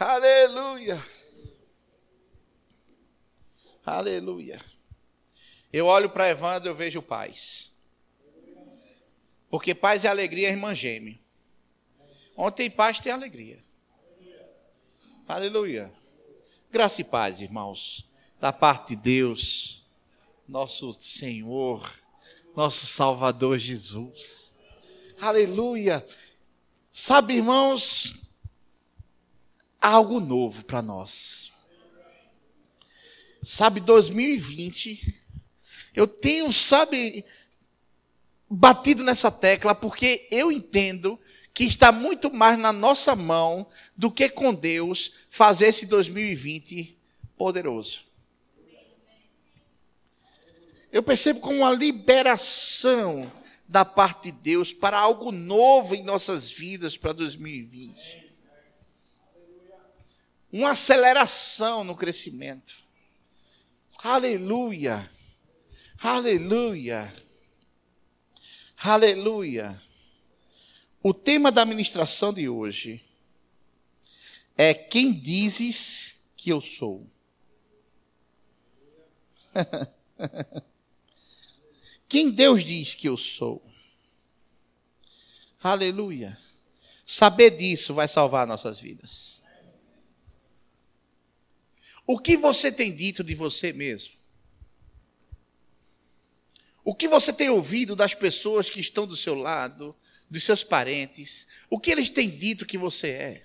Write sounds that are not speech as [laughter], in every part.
Aleluia. Aleluia. Eu olho para Evandro, eu vejo paz. Porque paz e alegria, irmã gêmea. Onde tem paz, tem alegria. Aleluia. Graça e paz, irmãos, da parte de Deus, nosso Senhor, nosso Salvador Jesus. Aleluia. Sabe, irmãos, algo novo para nós. Sabe, 2020, eu tenho, sabe, batido nessa tecla porque eu entendo que está muito mais na nossa mão do que com Deus fazer esse 2020 poderoso. Eu percebo como uma liberação da parte de Deus para algo novo em nossas vidas para 2020. Uma aceleração no crescimento. Aleluia. Aleluia. Aleluia. O tema da ministração de hoje é quem dizes que eu sou. [laughs] Quem Deus diz que eu sou? Aleluia. Saber disso vai salvar nossas vidas. O que você tem dito de você mesmo? O que você tem ouvido das pessoas que estão do seu lado, dos seus parentes? O que eles têm dito que você é?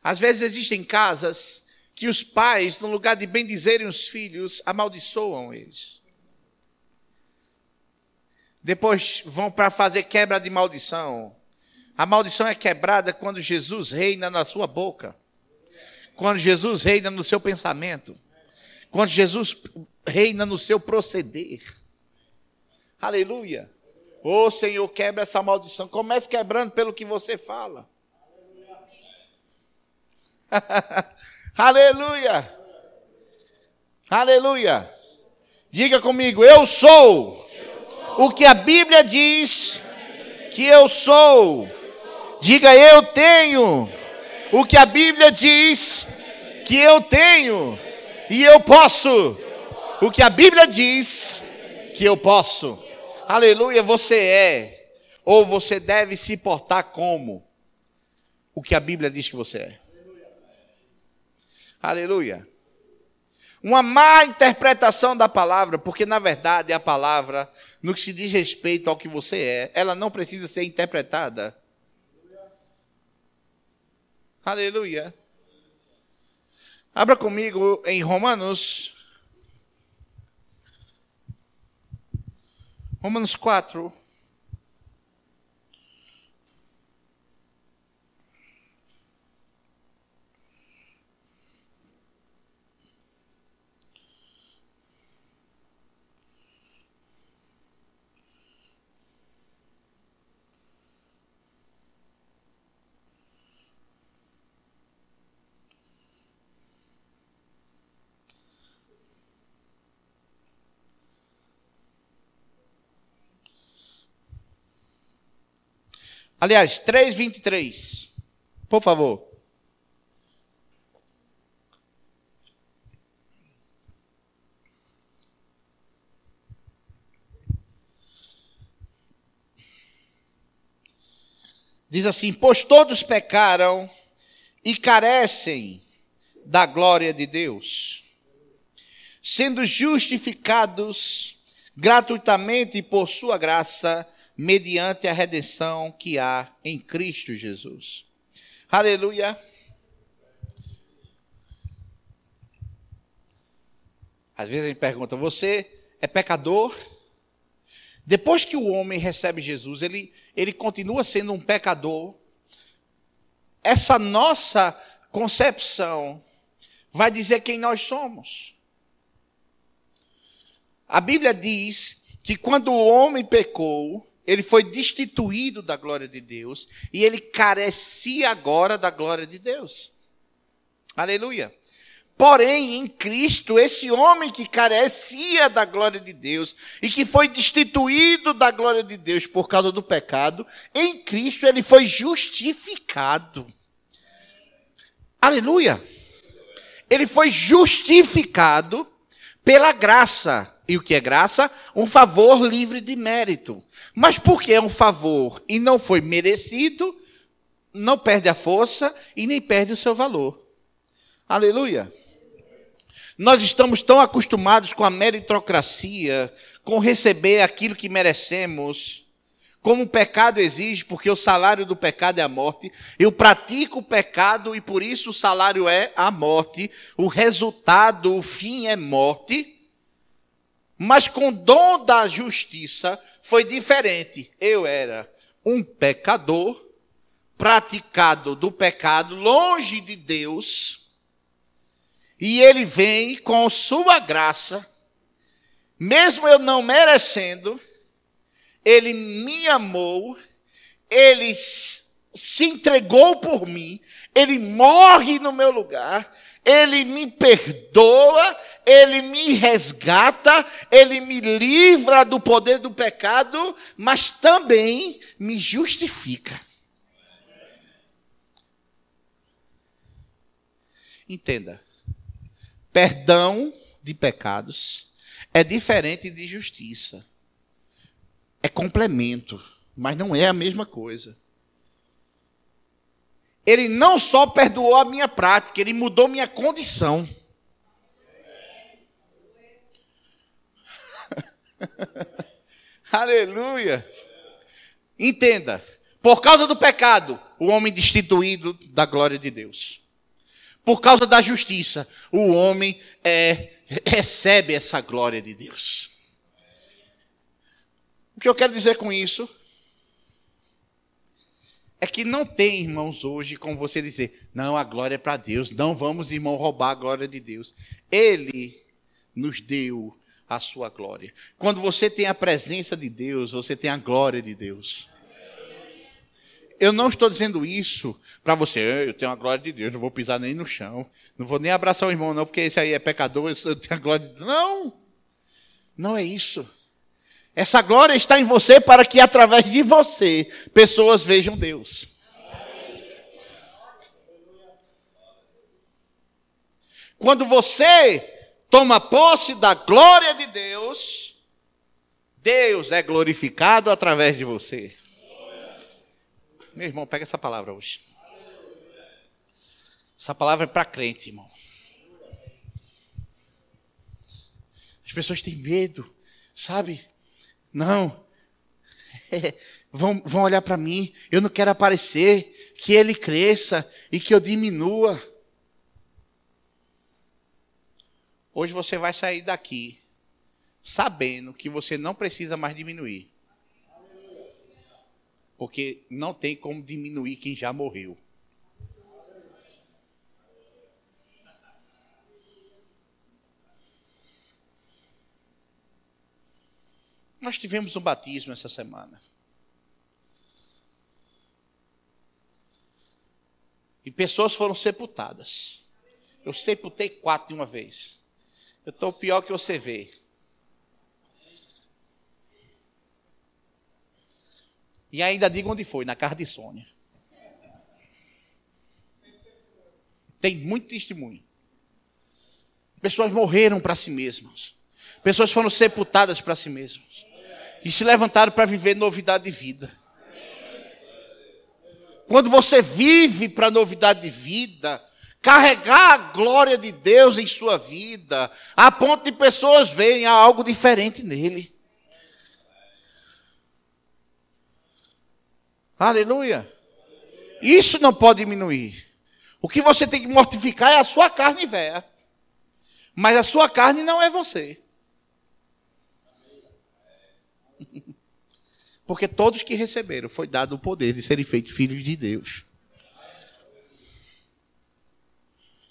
Às vezes existem casas que os pais, no lugar de bendizerem os filhos, amaldiçoam eles. Depois vão para fazer quebra de maldição. A maldição é quebrada quando Jesus reina na sua boca. Quando Jesus reina no seu pensamento. Quando Jesus reina no seu proceder. Aleluia. Ô oh, Senhor, quebra essa maldição. Comece quebrando pelo que você fala. [laughs] Aleluia. Aleluia. Diga comigo, eu sou o que a Bíblia diz que eu sou. Diga, eu tenho o que a Bíblia diz que eu tenho. E eu posso o que a Bíblia diz que eu posso. Aleluia, você é, ou você deve se portar como o que a Bíblia diz que você é. Aleluia. Uma má interpretação da palavra, porque na verdade a palavra, no que se diz respeito ao que você é, ela não precisa ser interpretada. Aleluia. Abra comigo em Romanos. Romanos 4. Aliás, 3,23. Por favor. Diz assim: Pois todos pecaram e carecem da glória de Deus, sendo justificados gratuitamente por Sua graça mediante a redenção que há em Cristo Jesus. Aleluia. Às vezes gente pergunta: você é pecador? Depois que o homem recebe Jesus, ele, ele continua sendo um pecador. Essa nossa concepção vai dizer quem nós somos. A Bíblia diz que quando o homem pecou, ele foi destituído da glória de Deus e ele carecia agora da glória de Deus. Aleluia. Porém, em Cristo, esse homem que carecia da glória de Deus e que foi destituído da glória de Deus por causa do pecado, em Cristo ele foi justificado. Aleluia! Ele foi justificado pela graça. E o que é graça? Um favor livre de mérito. Mas porque é um favor e não foi merecido, não perde a força e nem perde o seu valor. Aleluia. Nós estamos tão acostumados com a meritocracia, com receber aquilo que merecemos, como o pecado exige, porque o salário do pecado é a morte. Eu pratico o pecado e por isso o salário é a morte. O resultado, o fim é morte. Mas com o dom da justiça foi diferente. Eu era um pecador, praticado do pecado, longe de Deus, e ele vem com sua graça, mesmo eu não merecendo, ele me amou, ele se entregou por mim, ele morre no meu lugar, ele me perdoa, ele me resgata, ele me livra do poder do pecado, mas também me justifica. Entenda. Perdão de pecados é diferente de justiça. É complemento, mas não é a mesma coisa. Ele não só perdoou a minha prática, ele mudou minha condição. [laughs] Aleluia. Entenda, por causa do pecado, o homem destituído da glória de Deus. Por causa da justiça, o homem é, recebe essa glória de Deus. O que eu quero dizer com isso é que não tem, irmãos, hoje como você dizer, não, a glória é para Deus, não vamos, irmão, roubar a glória de Deus. Ele nos deu a sua glória. Quando você tem a presença de Deus, você tem a glória de Deus. Eu não estou dizendo isso para você, eu tenho a glória de Deus, não vou pisar nem no chão, não vou nem abraçar o irmão, não, porque esse aí é pecador, eu tenho a glória de Deus. Não! Não é isso. Essa glória está em você para que através de você pessoas vejam Deus. Quando você toma posse da glória de Deus, Deus é glorificado através de você. Meu irmão, pega essa palavra hoje. Essa palavra é para crente, irmão. As pessoas têm medo, sabe? Não. [laughs] Vão, vão olhar para mim. Eu não quero aparecer. Que ele cresça e que eu diminua. Hoje você vai sair daqui sabendo que você não precisa mais diminuir. Porque não tem como diminuir quem já morreu. Nós tivemos um batismo essa semana. E pessoas foram sepultadas. Eu sepultei quatro de uma vez. Eu estou pior que você vê. E ainda digo onde foi, na casa de Sônia. Tem muito testemunho. Pessoas morreram para si mesmas. Pessoas foram sepultadas para si mesmas e se levantaram para viver novidade de vida. Quando você vive para novidade de vida, carregar a glória de Deus em sua vida, a ponto de pessoas verem algo diferente nele. Aleluia. Isso não pode diminuir. O que você tem que mortificar é a sua carne velha. Mas a sua carne não é você. Porque todos que receberam foi dado o poder de serem feitos filhos de Deus.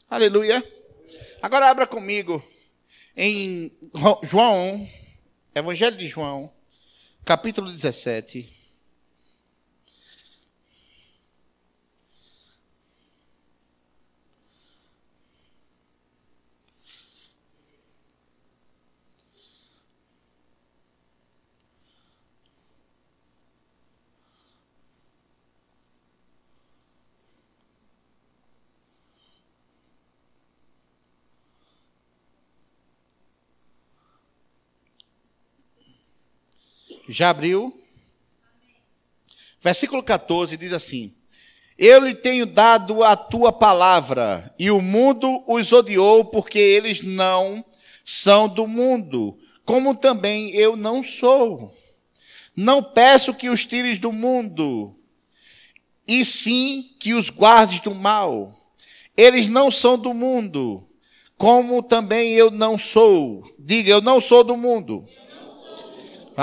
Aleluia. Agora abra comigo em João, Evangelho de João, capítulo 17. Já abriu? Versículo 14 diz assim: Eu lhe tenho dado a tua palavra, e o mundo os odiou, porque eles não são do mundo, como também eu não sou. Não peço que os tires do mundo, e sim que os guardes do mal. Eles não são do mundo, como também eu não sou. Diga, eu não sou do mundo.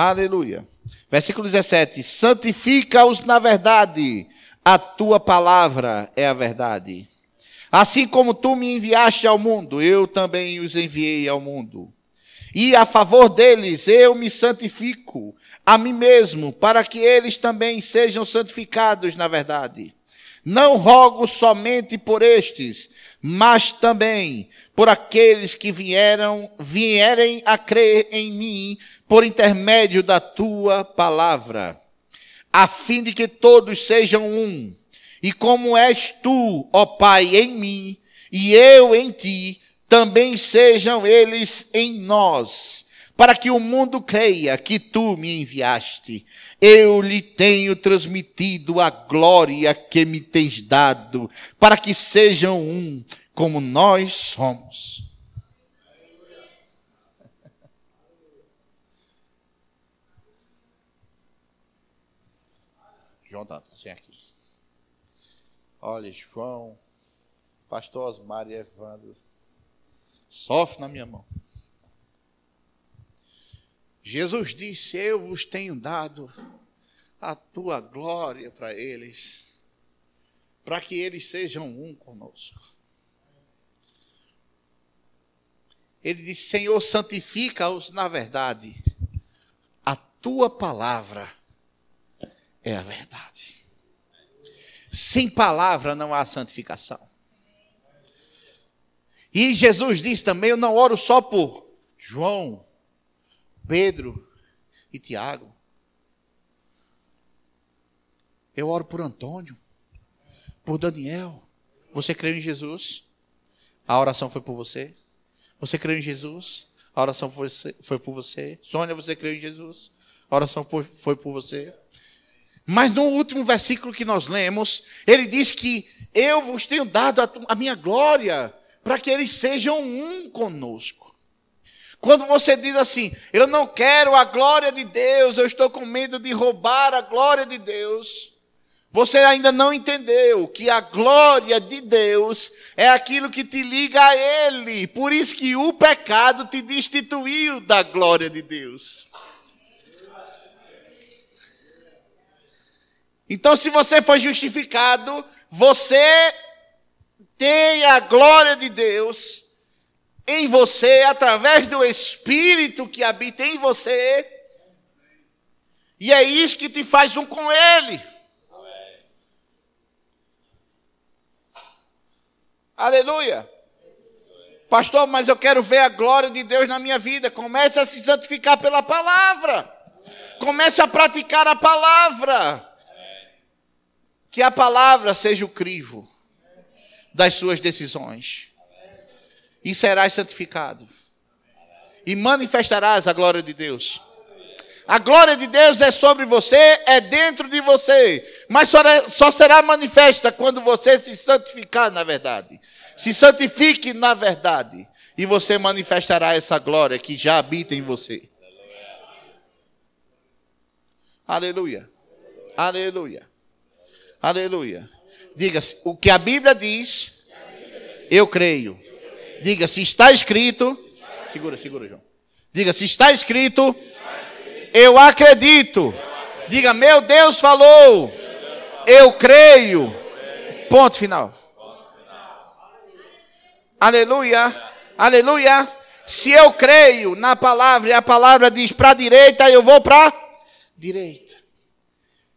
Aleluia. Versículo 17: Santifica-os na verdade, a tua palavra é a verdade. Assim como tu me enviaste ao mundo, eu também os enviei ao mundo. E a favor deles eu me santifico a mim mesmo, para que eles também sejam santificados na verdade. Não rogo somente por estes, mas também por aqueles que vieram, vierem a crer em mim por intermédio da tua palavra, a fim de que todos sejam um. E como és tu, ó Pai, em mim, e eu em ti, também sejam eles em nós, para que o mundo creia que tu me enviaste. Eu lhe tenho transmitido a glória que me tens dado, para que sejam um como nós somos. João está assim aqui. Olha, João, pastor Osmar e Evandro, sofre na minha mão. Jesus disse: Eu vos tenho dado a tua glória para eles, para que eles sejam um conosco. Ele disse: Senhor, santifica-os na verdade, a tua palavra é a verdade. Sem palavra não há santificação. E Jesus disse também: Eu não oro só por João, Pedro e Tiago. Eu oro por Antônio, por Daniel. Você creu em Jesus? A oração foi por você? Você creu em Jesus? A oração foi, foi por você? Sônia, você creu em Jesus? A oração foi, foi por você? Mas no último versículo que nós lemos, ele diz que eu vos tenho dado a, minha glória para que eles sejam um conosco. Quando você diz assim, eu não quero a glória de Deus, eu estou com medo de roubar a glória de Deus, você ainda não entendeu que a glória de Deus é aquilo que te liga a Ele. Por isso que o pecado te destituiu da glória de Deus. Então, se você foi justificado, você tem a glória de Deus em você, através do Espírito que habita em você, e é isso que te faz um com Ele. Aleluia. Pastor, mas eu quero ver a glória de Deus na minha vida. Comece a se santificar pela palavra. Comece a praticar a palavra. Que a palavra seja o crivo das suas decisões. E serás santificado. E manifestarás a glória de Deus. A glória de Deus é sobre você, é dentro de você. Mas só será manifesta quando você se santificar na verdade. Se santifique na verdade. E você manifestará essa glória que já habita em você. Aleluia. Aleluia. Aleluia. Diga, o que a Bíblia diz, eu creio. Diga, se está escrito. Segura, segura, João. Diga, se está escrito, eu acredito. Diga, meu Deus falou. Eu creio. Ponto final. Aleluia. Aleluia. Se eu creio na palavra e a palavra diz para a direita, eu vou para a direita.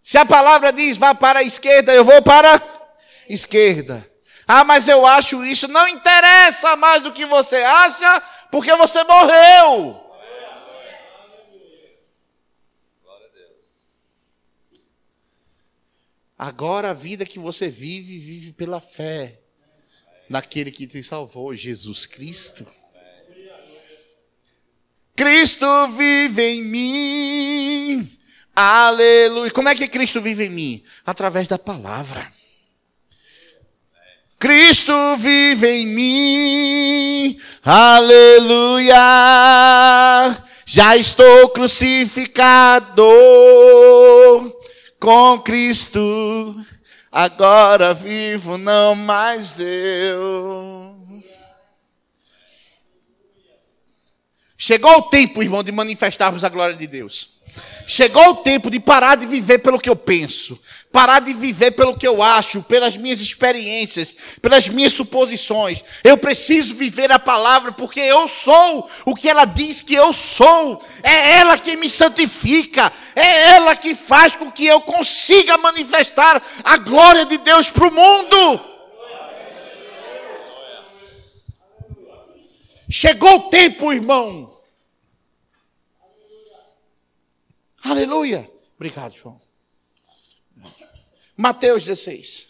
Se a palavra diz vá para a esquerda, eu vou para a esquerda. Ah, mas eu acho isso. Não interessa mais do que você acha, porque você morreu. Agora a vida que você vive, vive pela fé naquele que te salvou, Jesus Cristo. Cristo vive em mim Aleluia. Como é que Cristo vive em mim? Através da palavra. Cristo vive em mim, aleluia. Já estou crucificado com Cristo, agora vivo não mais eu. Chegou o tempo, irmão, de manifestarmos a glória de Deus. Chegou o tempo de parar de viver pelo que eu penso, parar de viver pelo que eu acho, pelas minhas experiências, pelas minhas suposições. Eu preciso viver a palavra porque eu sou o que ela diz que eu sou. É ela que me santifica, é ela que faz com que eu consiga manifestar a glória de Deus para o mundo. Chegou o tempo, irmão Aleluia. Obrigado, João. Mateus 16.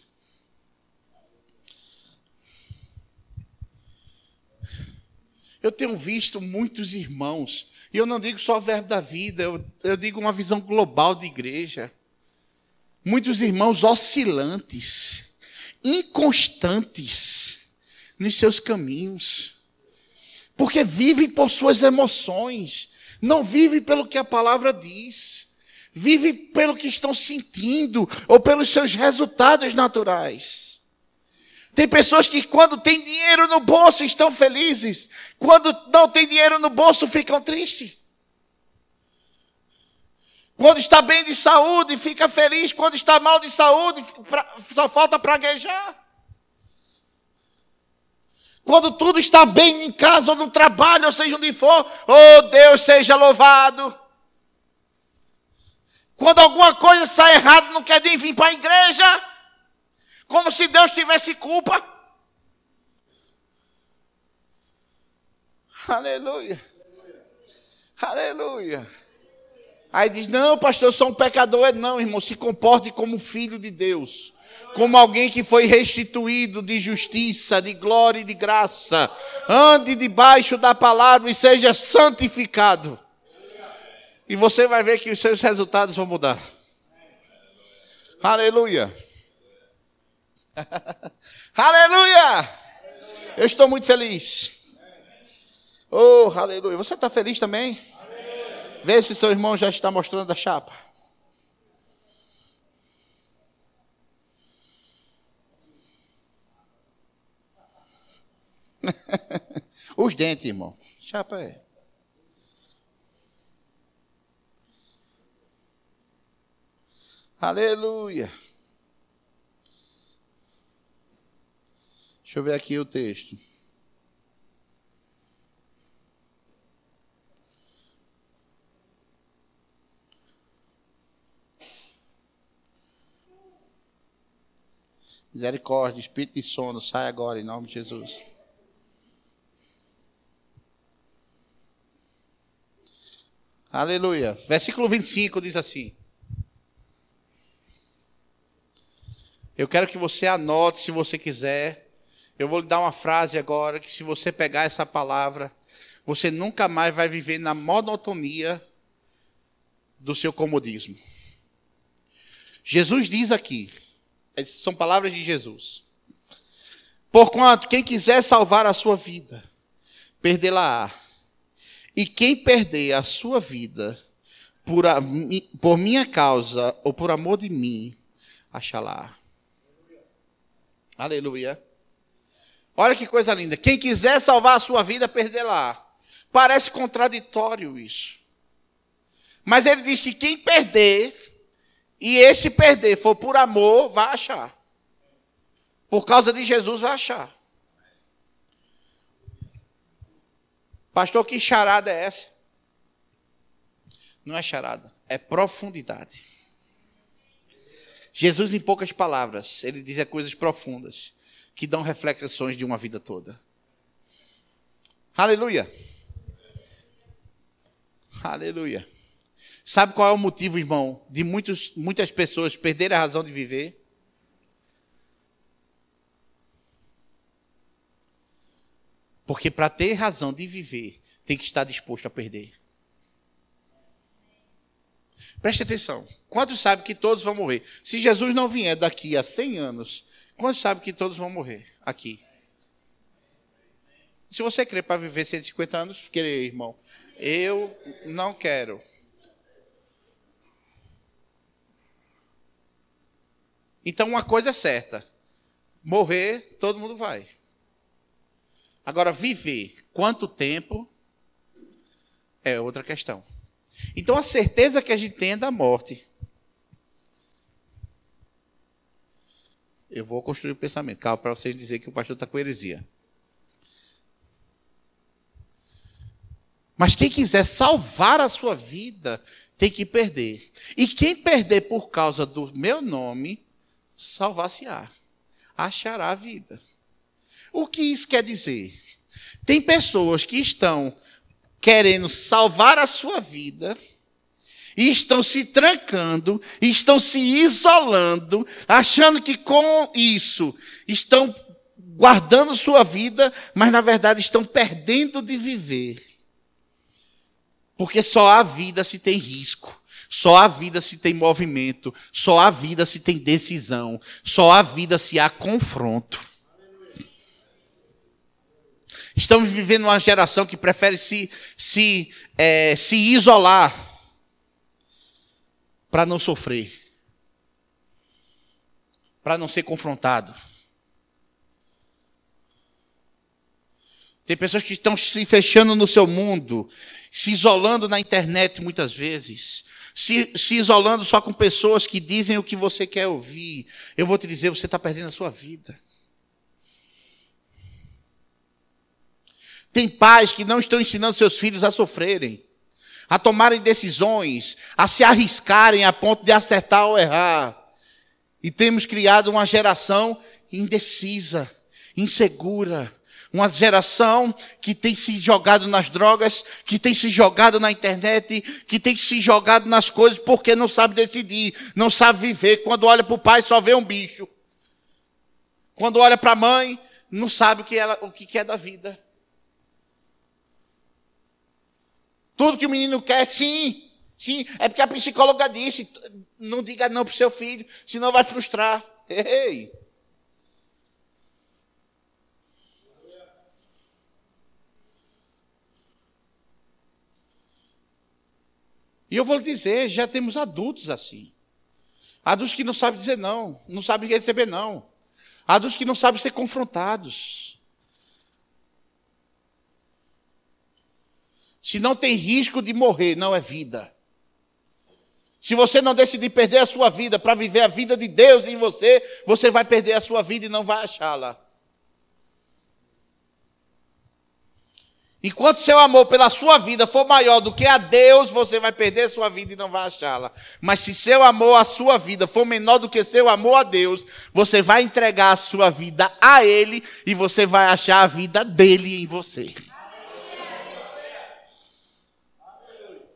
Eu tenho visto muitos irmãos, e eu não digo só o verbo da vida, eu, eu digo uma visão global de igreja. Muitos irmãos oscilantes, inconstantes nos seus caminhos, porque vivem por suas emoções, não vive pelo que a palavra diz. Vive pelo que estão sentindo ou pelos seus resultados naturais. Tem pessoas que, quando tem dinheiro no bolso, estão felizes. Quando não tem dinheiro no bolso, ficam tristes. Quando está bem de saúde, fica feliz. Quando está mal de saúde, só falta praguejar. Quando tudo está bem em casa, ou no trabalho, ou seja onde for, oh Deus seja louvado. Quando alguma coisa sai errada, não quer nem vir para a igreja, como se Deus tivesse culpa. Aleluia. Aleluia. Aí diz: Não, pastor, eu sou um pecador. Não, irmão, se comporte como filho de Deus como alguém que foi restituído de justiça, de glória e de graça. Ande debaixo da palavra e seja santificado. E você vai ver que os seus resultados vão mudar. Aleluia. [laughs] aleluia. Eu estou muito feliz. Oh, aleluia. Você está feliz também? Vê se seu irmão já está mostrando a chapa. [laughs] Os dentes, irmão. Chapa é. Aleluia. Deixa eu ver aqui o texto. Misericórdia, espírito de sono, sai agora em nome de Jesus. Aleluia. Versículo 25 diz assim. Eu quero que você anote se você quiser. Eu vou lhe dar uma frase agora que se você pegar essa palavra, você nunca mais vai viver na monotonia do seu comodismo. Jesus diz aqui, são palavras de Jesus. Porquanto quem quiser salvar a sua vida, perdê-la-á. E quem perder a sua vida por, a, por minha causa ou por amor de mim, achará. Aleluia. Olha que coisa linda. Quem quiser salvar a sua vida, perderá. Parece contraditório isso. Mas ele diz que quem perder, e esse perder for por amor, vai achar. Por causa de Jesus, vai achar. Pastor, que charada é essa? Não é charada, é profundidade. Jesus, em poucas palavras, ele diz coisas profundas que dão reflexões de uma vida toda. Aleluia. Aleluia. Sabe qual é o motivo, irmão, de muitos, muitas pessoas perderem a razão de viver? Porque para ter razão de viver, tem que estar disposto a perder. Preste atenção. Quantos sabem que todos vão morrer? Se Jesus não vier daqui a 100 anos, quantos sabem que todos vão morrer aqui? Se você crê para viver 150 anos, querer, irmão. Eu não quero. Então, uma coisa é certa: morrer, todo mundo vai. Agora, viver, quanto tempo, é outra questão. Então, a certeza que a gente tem é da morte. Eu vou construir o pensamento. Calma, para vocês dizer que o pastor está com heresia. Mas quem quiser salvar a sua vida, tem que perder. E quem perder por causa do meu nome, salvar-se-á. Achará a vida. O que isso quer dizer? Tem pessoas que estão querendo salvar a sua vida e estão se trancando, estão se isolando, achando que com isso estão guardando sua vida, mas na verdade estão perdendo de viver. Porque só a vida se tem risco. Só a vida se tem movimento, só a vida se tem decisão, só a vida se há confronto. Estamos vivendo uma geração que prefere se, se, é, se isolar para não sofrer, para não ser confrontado. Tem pessoas que estão se fechando no seu mundo, se isolando na internet muitas vezes, se, se isolando só com pessoas que dizem o que você quer ouvir. Eu vou te dizer, você está perdendo a sua vida. Tem pais que não estão ensinando seus filhos a sofrerem, a tomarem decisões, a se arriscarem a ponto de acertar ou errar. E temos criado uma geração indecisa, insegura, uma geração que tem se jogado nas drogas, que tem se jogado na internet, que tem se jogado nas coisas porque não sabe decidir, não sabe viver. Quando olha para o pai, só vê um bicho. Quando olha para a mãe, não sabe o que, ela, o que é da vida. Tudo que o menino quer, sim, sim, é porque a psicóloga disse: não diga não para o seu filho, senão vai frustrar. Ei! E eu vou lhe dizer, já temos adultos assim. Adultos que não sabem dizer não, não sabem receber não. Adultos que não sabem ser confrontados. Se não tem risco de morrer, não é vida. Se você não decidir perder a sua vida para viver a vida de Deus em você, você vai perder a sua vida e não vai achá-la. Enquanto seu amor pela sua vida for maior do que a Deus, você vai perder sua vida e não vai achá-la. Mas se seu amor à sua vida for menor do que seu amor a Deus, você vai entregar a sua vida a Ele e você vai achar a vida dele em você.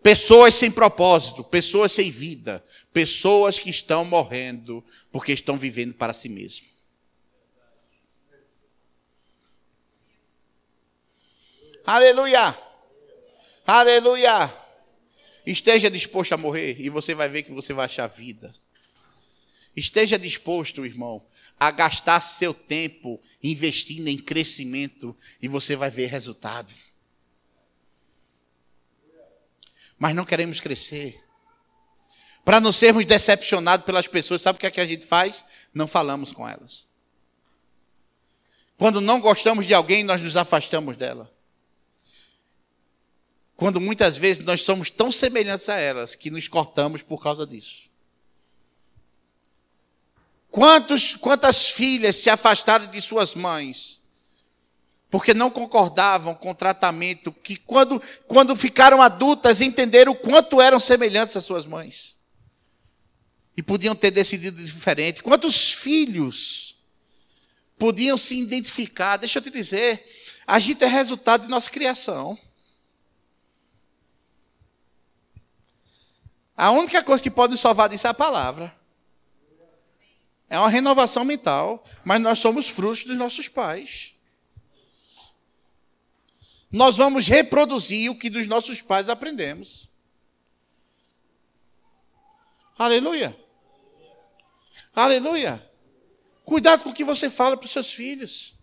Pessoas sem propósito, pessoas sem vida, pessoas que estão morrendo porque estão vivendo para si mesmos. Aleluia! Aleluia! Esteja disposto a morrer e você vai ver que você vai achar vida. Esteja disposto, irmão, a gastar seu tempo investindo em crescimento e você vai ver resultado. Mas não queremos crescer. Para não sermos decepcionados pelas pessoas, sabe o que, é que a gente faz? Não falamos com elas. Quando não gostamos de alguém, nós nos afastamos dela. Quando muitas vezes nós somos tão semelhantes a elas que nos cortamos por causa disso. Quantos, quantas filhas se afastaram de suas mães porque não concordavam com o tratamento que, quando, quando ficaram adultas, entenderam o quanto eram semelhantes às suas mães e podiam ter decidido diferente. Quantos filhos podiam se identificar? Deixa eu te dizer, a gente é resultado de nossa criação. A única coisa que pode salvar disso é a palavra. É uma renovação mental, mas nós somos frutos dos nossos pais. Nós vamos reproduzir o que dos nossos pais aprendemos. Aleluia. Aleluia. Cuidado com o que você fala para os seus filhos.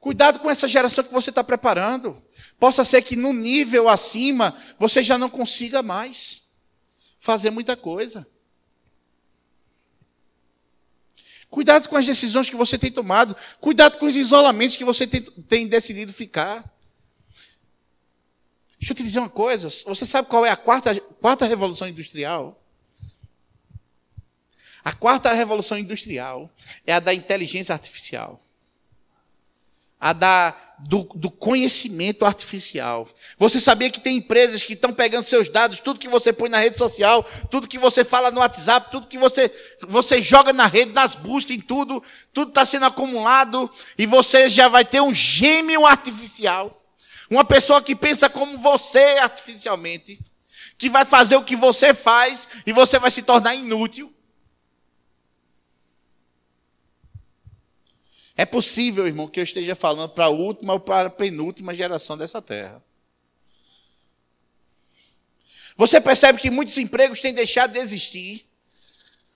Cuidado com essa geração que você está preparando. Possa ser que no nível acima você já não consiga mais fazer muita coisa. Cuidado com as decisões que você tem tomado. Cuidado com os isolamentos que você tem, tem decidido ficar. Deixa eu te dizer uma coisa. Você sabe qual é a quarta, quarta revolução industrial? A quarta revolução industrial é a da inteligência artificial. A da, do, do, conhecimento artificial. Você sabia que tem empresas que estão pegando seus dados, tudo que você põe na rede social, tudo que você fala no WhatsApp, tudo que você, você joga na rede, nas buscas, em tudo, tudo está sendo acumulado e você já vai ter um gêmeo artificial. Uma pessoa que pensa como você artificialmente, que vai fazer o que você faz e você vai se tornar inútil. É possível, irmão, que eu esteja falando para a última ou para a penúltima geração dessa terra. Você percebe que muitos empregos têm deixado de existir.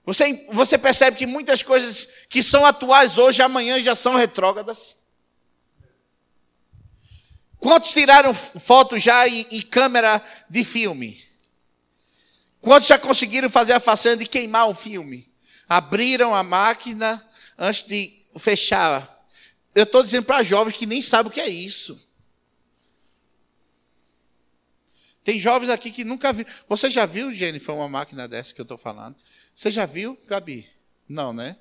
Você, você percebe que muitas coisas que são atuais hoje, amanhã já são retrógradas. Quantos tiraram fotos já em câmera de filme? Quantos já conseguiram fazer a façanha de queimar um filme? Abriram a máquina antes de fechar. Eu estou dizendo para jovens que nem sabem o que é isso. Tem jovens aqui que nunca viram. Você já viu, Jennifer, uma máquina dessa que eu estou falando? Você já viu, Gabi? Não, né?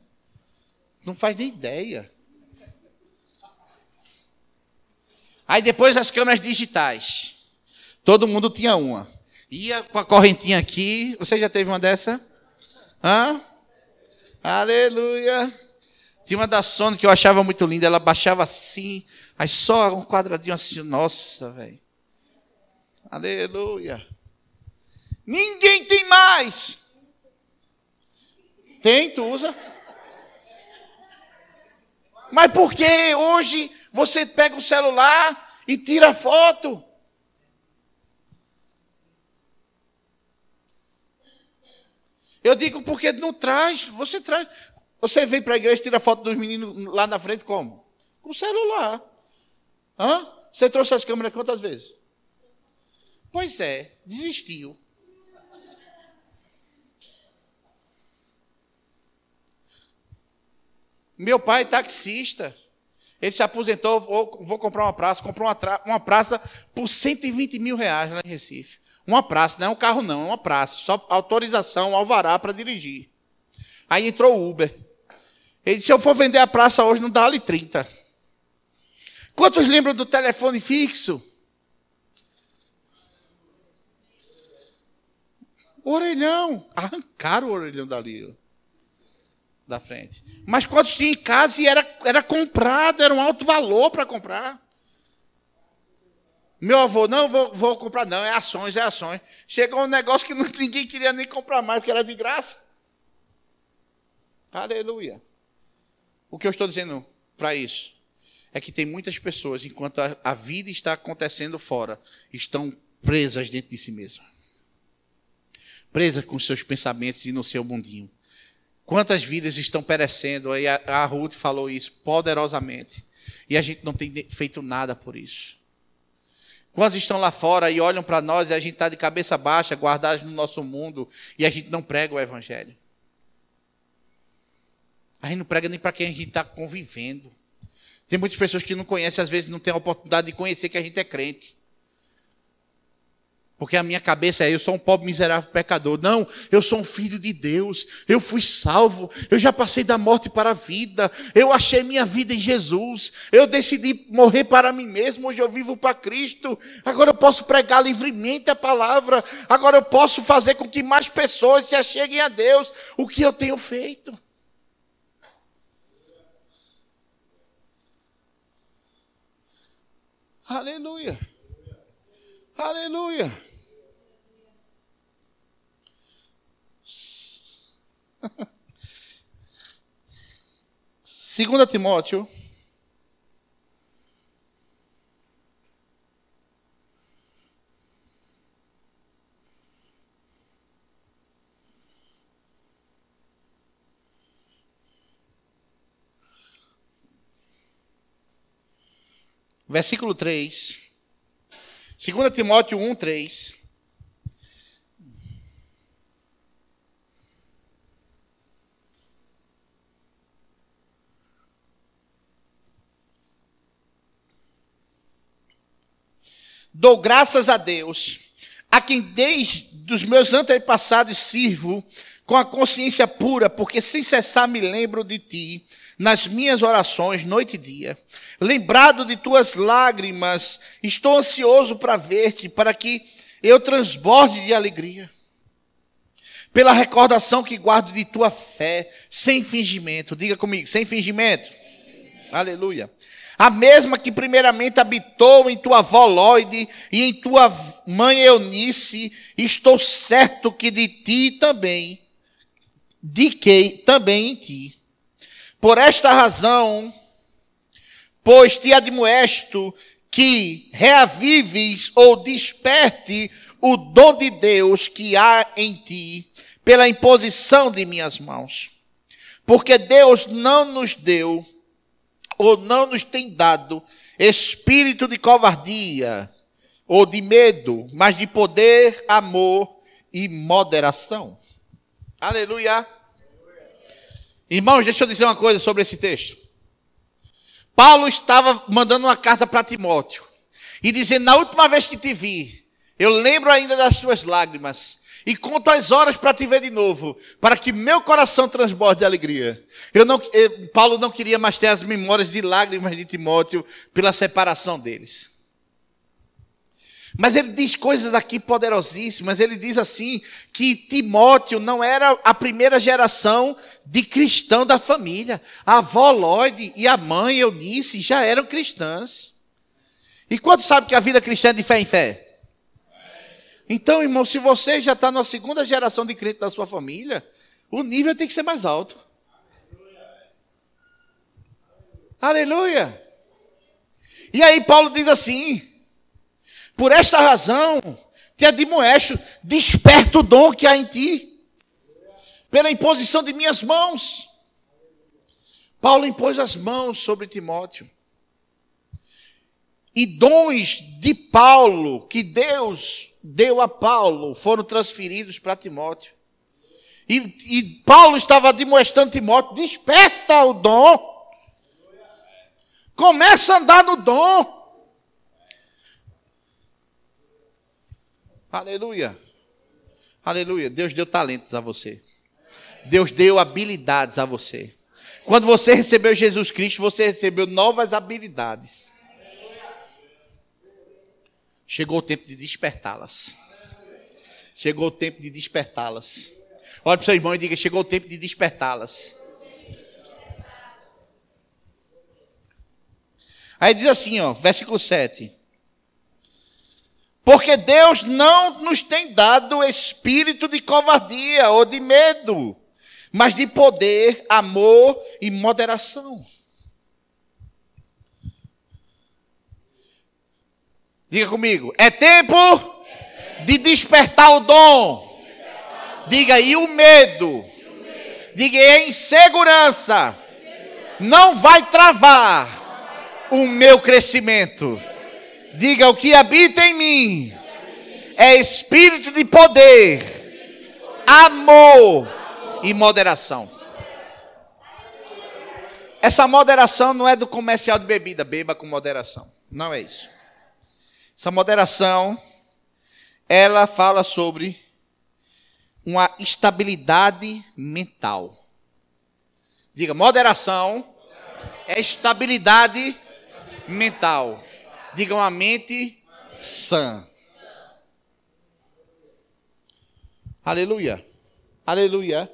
Não faz nem ideia. Aí depois as câmeras digitais. Todo mundo tinha uma. Ia com a correntinha aqui. Você já teve uma dessa? Hã? Aleluia. Tinha uma da Sony que eu achava muito linda. Ela baixava assim. Aí só um quadradinho assim. Nossa, velho. Aleluia. Ninguém tem mais. Tem, tu usa? Mas por que hoje você pega o celular e tira foto. Eu digo porque não traz, você traz. Você vem para a igreja e tira foto dos meninos lá na frente como? Com celular. Hã? Você trouxe as câmeras quantas vezes? Pois é, desistiu. Meu pai é taxista. Ele se aposentou, vou, vou comprar uma praça. Comprou uma, uma, praça por 120 mil reais lá em Recife. Uma praça, não é um carro não, é uma praça. Só autorização, alvará para dirigir. Aí entrou o Uber. Ele disse, se eu for vender a praça hoje, não dá ali 30. Quantos lembram do telefone fixo? Orelhão. Arrancaram o orelhão dali da frente. Mas quantos tinha em casa e era, era comprado, era um alto valor para comprar. Meu avô, não vou, vou, comprar, não, é ações, é ações. Chegou um negócio que não, [laughs] ninguém queria nem comprar mais, porque era de graça. Aleluia. O que eu estou dizendo para isso é que tem muitas pessoas, enquanto a, a vida está acontecendo fora, estão presas dentro de si mesmas. Presas com seus pensamentos e no seu mundinho. Quantas vidas estão perecendo? Aí a Ruth falou isso poderosamente. E a gente não tem feito nada por isso. Quantos estão lá fora e olham para nós e a gente está de cabeça baixa, guardados no nosso mundo, e a gente não prega o Evangelho? A gente não prega nem para quem a gente está convivendo. Tem muitas pessoas que não conhecem, às vezes não têm a oportunidade de conhecer que a gente é crente. Porque a minha cabeça é, eu sou um pobre miserável pecador. Não, eu sou um filho de Deus. Eu fui salvo. Eu já passei da morte para a vida. Eu achei minha vida em Jesus. Eu decidi morrer para mim mesmo. Hoje eu vivo para Cristo. Agora eu posso pregar livremente a palavra. Agora eu posso fazer com que mais pessoas se acheguem a Deus. O que eu tenho feito? Aleluia. Aleluia. [laughs] Segunda Timóteo. Versículo 3. 2 Timóteo 1, 3. Dou graças a Deus, a quem desde os meus antepassados sirvo com a consciência pura, porque sem cessar me lembro de ti nas minhas orações, noite e dia. Lembrado de tuas lágrimas, estou ansioso para ver-te, para que eu transborde de alegria. Pela recordação que guardo de tua fé, sem fingimento. Diga comigo, sem fingimento. Aleluia a mesma que primeiramente habitou em tua avó Lloyd e em tua mãe Eunice, estou certo que de ti também, de que também em ti. Por esta razão, pois te admoesto que reavives ou desperte o dom de Deus que há em ti pela imposição de minhas mãos. Porque Deus não nos deu ou não nos tem dado espírito de covardia ou de medo, mas de poder, amor e moderação. Aleluia. Irmãos, deixa eu dizer uma coisa sobre esse texto. Paulo estava mandando uma carta para Timóteo e dizendo: Na última vez que te vi, eu lembro ainda das tuas lágrimas e conto as horas para te ver de novo, para que meu coração transborde de alegria. Eu não, eu, Paulo não queria mais ter as memórias de lágrimas de Timóteo pela separação deles. Mas ele diz coisas aqui poderosíssimas. Ele diz assim que Timóteo não era a primeira geração de cristão da família. A avó Lloyd e a mãe Eunice já eram cristãs. E quando sabe que a vida cristã é de fé em fé? Então, irmão, se você já está na segunda geração de crente da sua família, o nível tem que ser mais alto. Aleluia. Aleluia. E aí Paulo diz assim: por esta razão, te admoesto, desperta o dom que há em ti, pela imposição de minhas mãos. Paulo impôs as mãos sobre Timóteo. E dons de Paulo que Deus deu a Paulo foram transferidos para Timóteo. E, e, Paulo estava demonstrando Timóteo: desperta o dom. Começa a andar no dom. Aleluia. Aleluia. Deus deu talentos a você. Deus deu habilidades a você. Quando você recebeu Jesus Cristo, você recebeu novas habilidades. Chegou o tempo de despertá-las. Chegou o tempo de despertá-las. Olha para o seu irmão e diga: chegou o tempo de despertá-las. Aí diz assim, ó, versículo 7. Porque Deus não nos tem dado espírito de covardia ou de medo, mas de poder, amor e moderação. Diga comigo, é tempo de despertar o dom. Diga, e o medo? Diga, e a insegurança não vai travar o meu crescimento. Diga, o que habita em mim é espírito de poder, amor e moderação. Essa moderação não é do comercial de bebida, beba com moderação. Não é isso. Essa moderação, ela fala sobre uma estabilidade mental. Diga, moderação é estabilidade mental. Diga uma mente sã. Aleluia. Aleluia.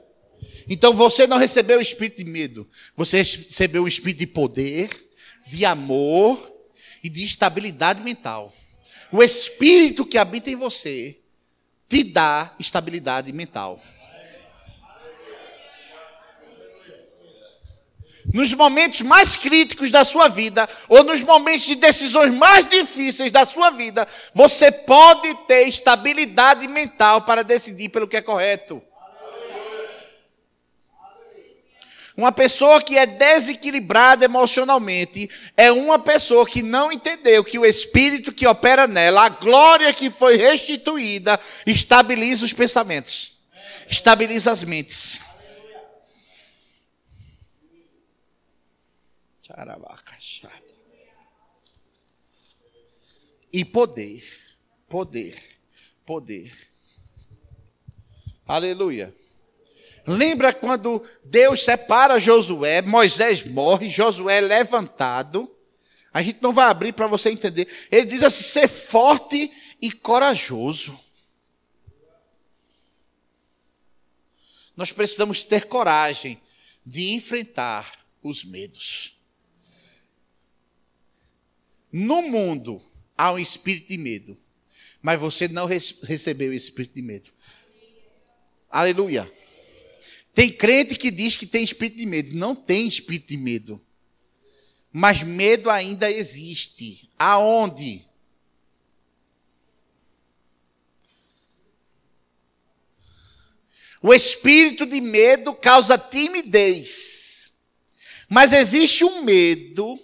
Então você não recebeu o espírito de medo, você recebeu o espírito de poder, de amor e de estabilidade mental. O espírito que habita em você te dá estabilidade mental. Nos momentos mais críticos da sua vida, ou nos momentos de decisões mais difíceis da sua vida, você pode ter estabilidade mental para decidir pelo que é correto. Uma pessoa que é desequilibrada emocionalmente é uma pessoa que não entendeu que o espírito que opera nela, a glória que foi restituída, estabiliza os pensamentos, estabiliza as mentes. E poder, poder, poder. Aleluia. Lembra quando Deus separa Josué, Moisés morre, Josué é levantado. A gente não vai abrir para você entender. Ele diz assim: ser forte e corajoso. Nós precisamos ter coragem de enfrentar os medos. No mundo há um espírito de medo, mas você não recebeu o espírito de medo. Aleluia. Tem crente que diz que tem espírito de medo. Não tem espírito de medo. Mas medo ainda existe. Aonde? O espírito de medo causa timidez. Mas existe um medo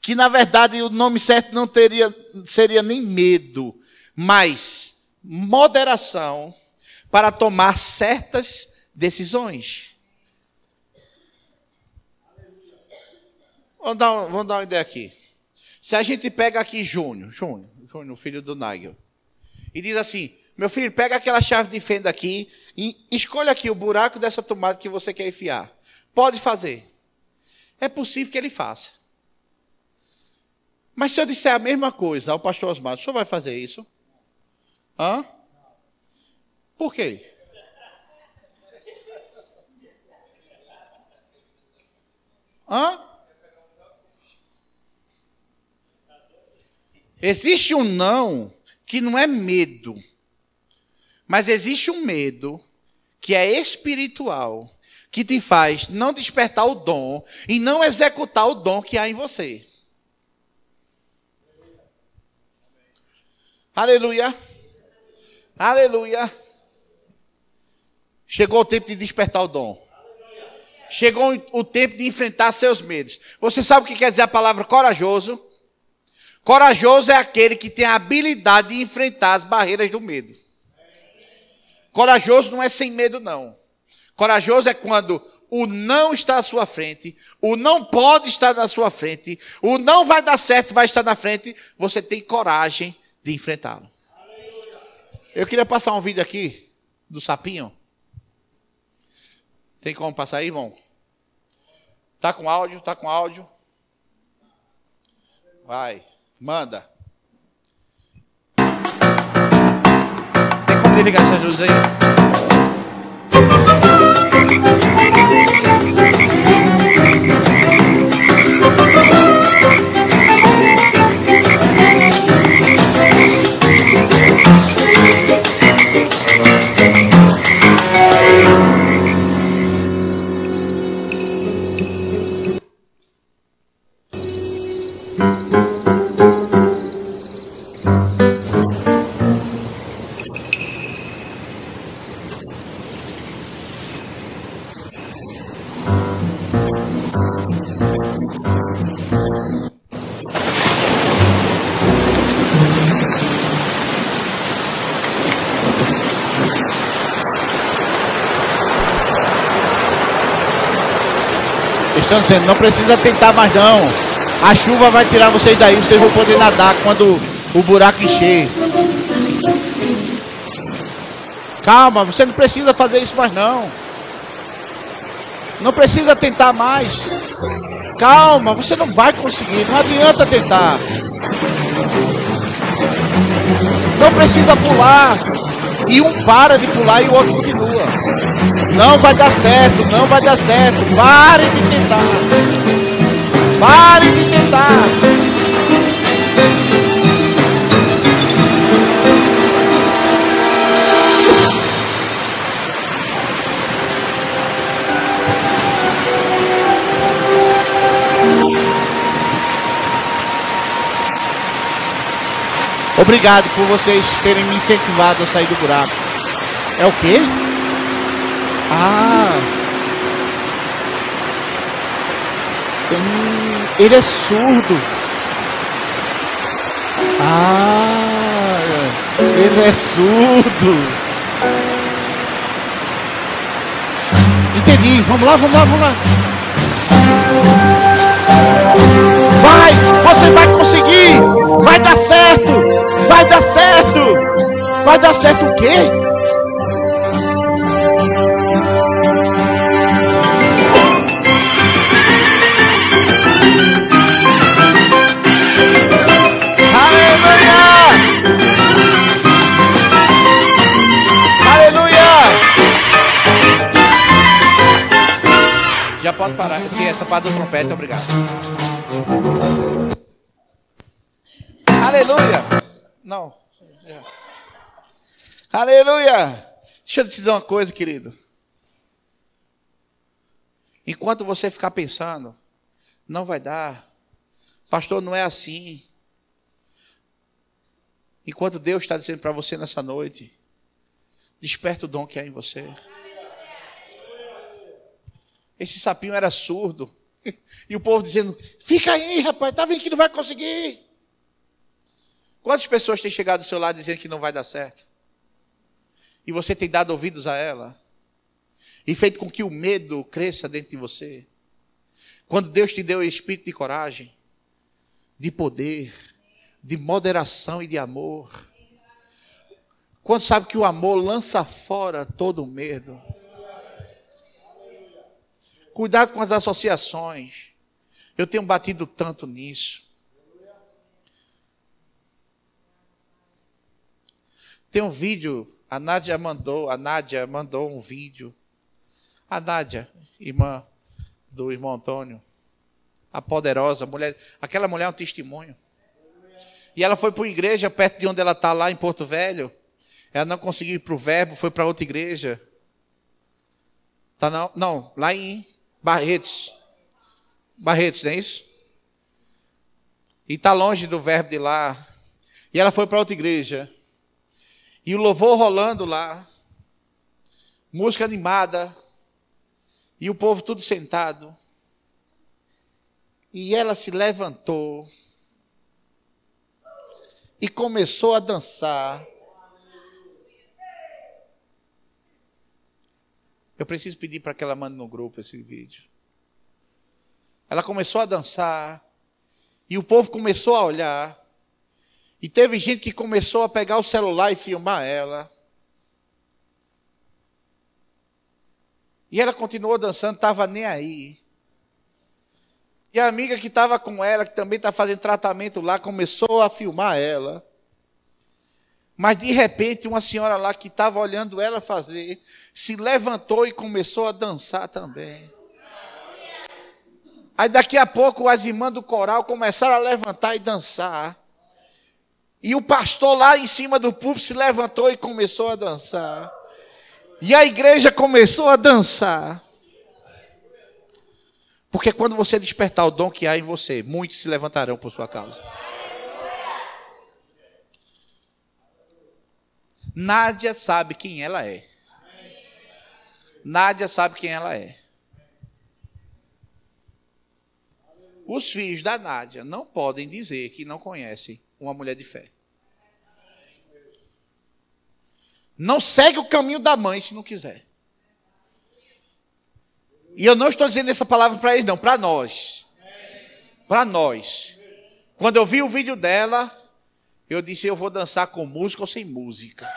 que na verdade o nome certo não teria seria nem medo, mas moderação para tomar certas decisões. Vamos dar, vamos dar uma ideia aqui. Se a gente pega aqui Júnior, Júnior, Júnior, filho do Nigel, e diz assim: meu filho, pega aquela chave de fenda aqui e escolha aqui o buraco dessa tomada que você quer enfiar. Pode fazer. É possível que ele faça. Mas se eu disser a mesma coisa ao pastor Osmar, o senhor vai fazer isso? Hã? Por quê? Hã? Existe um não que não é medo, mas existe um medo que é espiritual, que te faz não despertar o dom e não executar o dom que há em você. Aleluia. Aleluia. Chegou o tempo de despertar o dom. Chegou o tempo de enfrentar seus medos. Você sabe o que quer dizer a palavra corajoso? Corajoso é aquele que tem a habilidade de enfrentar as barreiras do medo. Corajoso não é sem medo, não. Corajoso é quando o não está à sua frente, o não pode estar na sua frente, o não vai dar certo vai estar na frente, você tem coragem de enfrentá-lo. Eu queria passar um vídeo aqui do sapinho. Tem como passar aí, irmão? Tá com áudio? Tá com áudio? Vai, manda. Tem como desligar essa aí? Dizendo, não precisa tentar mais não. A chuva vai tirar vocês daí, vocês vão poder nadar quando o buraco encher. Calma, você não precisa fazer isso mais não. Não precisa tentar mais. Calma, você não vai conseguir, não adianta tentar. Não precisa pular. E um para de pular e o outro continua. Não vai dar certo, não vai dar certo. Pare de tentar. Pare de tentar. Obrigado por vocês terem me incentivado a sair do buraco. É o quê? Ah. Hum, ele é surdo. Ah, ele é surdo. Entendi. Vamos lá, vamos lá, vamos lá. Vai, você vai conseguir. Vai dar certo. Vai dar certo. Vai dar certo o quê? Pode parar. Sim, essa parte do trompete, obrigado. Aleluia. Não. Aleluia. Deixa eu te dizer uma coisa, querido. Enquanto você ficar pensando, não vai dar. Pastor, não é assim. Enquanto Deus está dizendo para você nessa noite, desperta o dom que há em você. Esse sapinho era surdo. E o povo dizendo: Fica aí, rapaz, tá vendo que não vai conseguir. Quantas pessoas têm chegado do seu lado dizendo que não vai dar certo? E você tem dado ouvidos a ela? E feito com que o medo cresça dentro de você? Quando Deus te deu o espírito de coragem, de poder, de moderação e de amor. Quando sabe que o amor lança fora todo o medo. Cuidado com as associações. Eu tenho batido tanto nisso. Tem um vídeo, a Nádia mandou, a Nádia mandou um vídeo. A Nádia, irmã do irmão Antônio, a poderosa mulher, aquela mulher é um testemunho. E ela foi para uma igreja perto de onde ela está, lá em Porto Velho. Ela não conseguiu ir para o verbo, foi para outra igreja. Tá não, não, lá em Barretos. Barretos, não é isso? E está longe do verbo de lá. E ela foi para outra igreja. E o louvor rolando lá. Música animada. E o povo tudo sentado. E ela se levantou. E começou a dançar. Eu preciso pedir para que ela mande no grupo esse vídeo. Ela começou a dançar. E o povo começou a olhar. E teve gente que começou a pegar o celular e filmar ela. E ela continuou dançando, estava nem aí. E a amiga que estava com ela, que também está fazendo tratamento lá, começou a filmar ela. Mas de repente, uma senhora lá que estava olhando ela fazer, se levantou e começou a dançar também. Aí daqui a pouco as irmãs do coral começaram a levantar e dançar. E o pastor lá em cima do púlpito se levantou e começou a dançar. E a igreja começou a dançar. Porque quando você despertar o dom que há em você, muitos se levantarão por sua causa. Nádia sabe quem ela é. Nádia sabe quem ela é. Os filhos da Nádia não podem dizer que não conhecem uma mulher de fé. Não segue o caminho da mãe se não quiser. E eu não estou dizendo essa palavra para eles, não, para nós. Para nós. Quando eu vi o vídeo dela, eu disse: eu vou dançar com música ou sem música.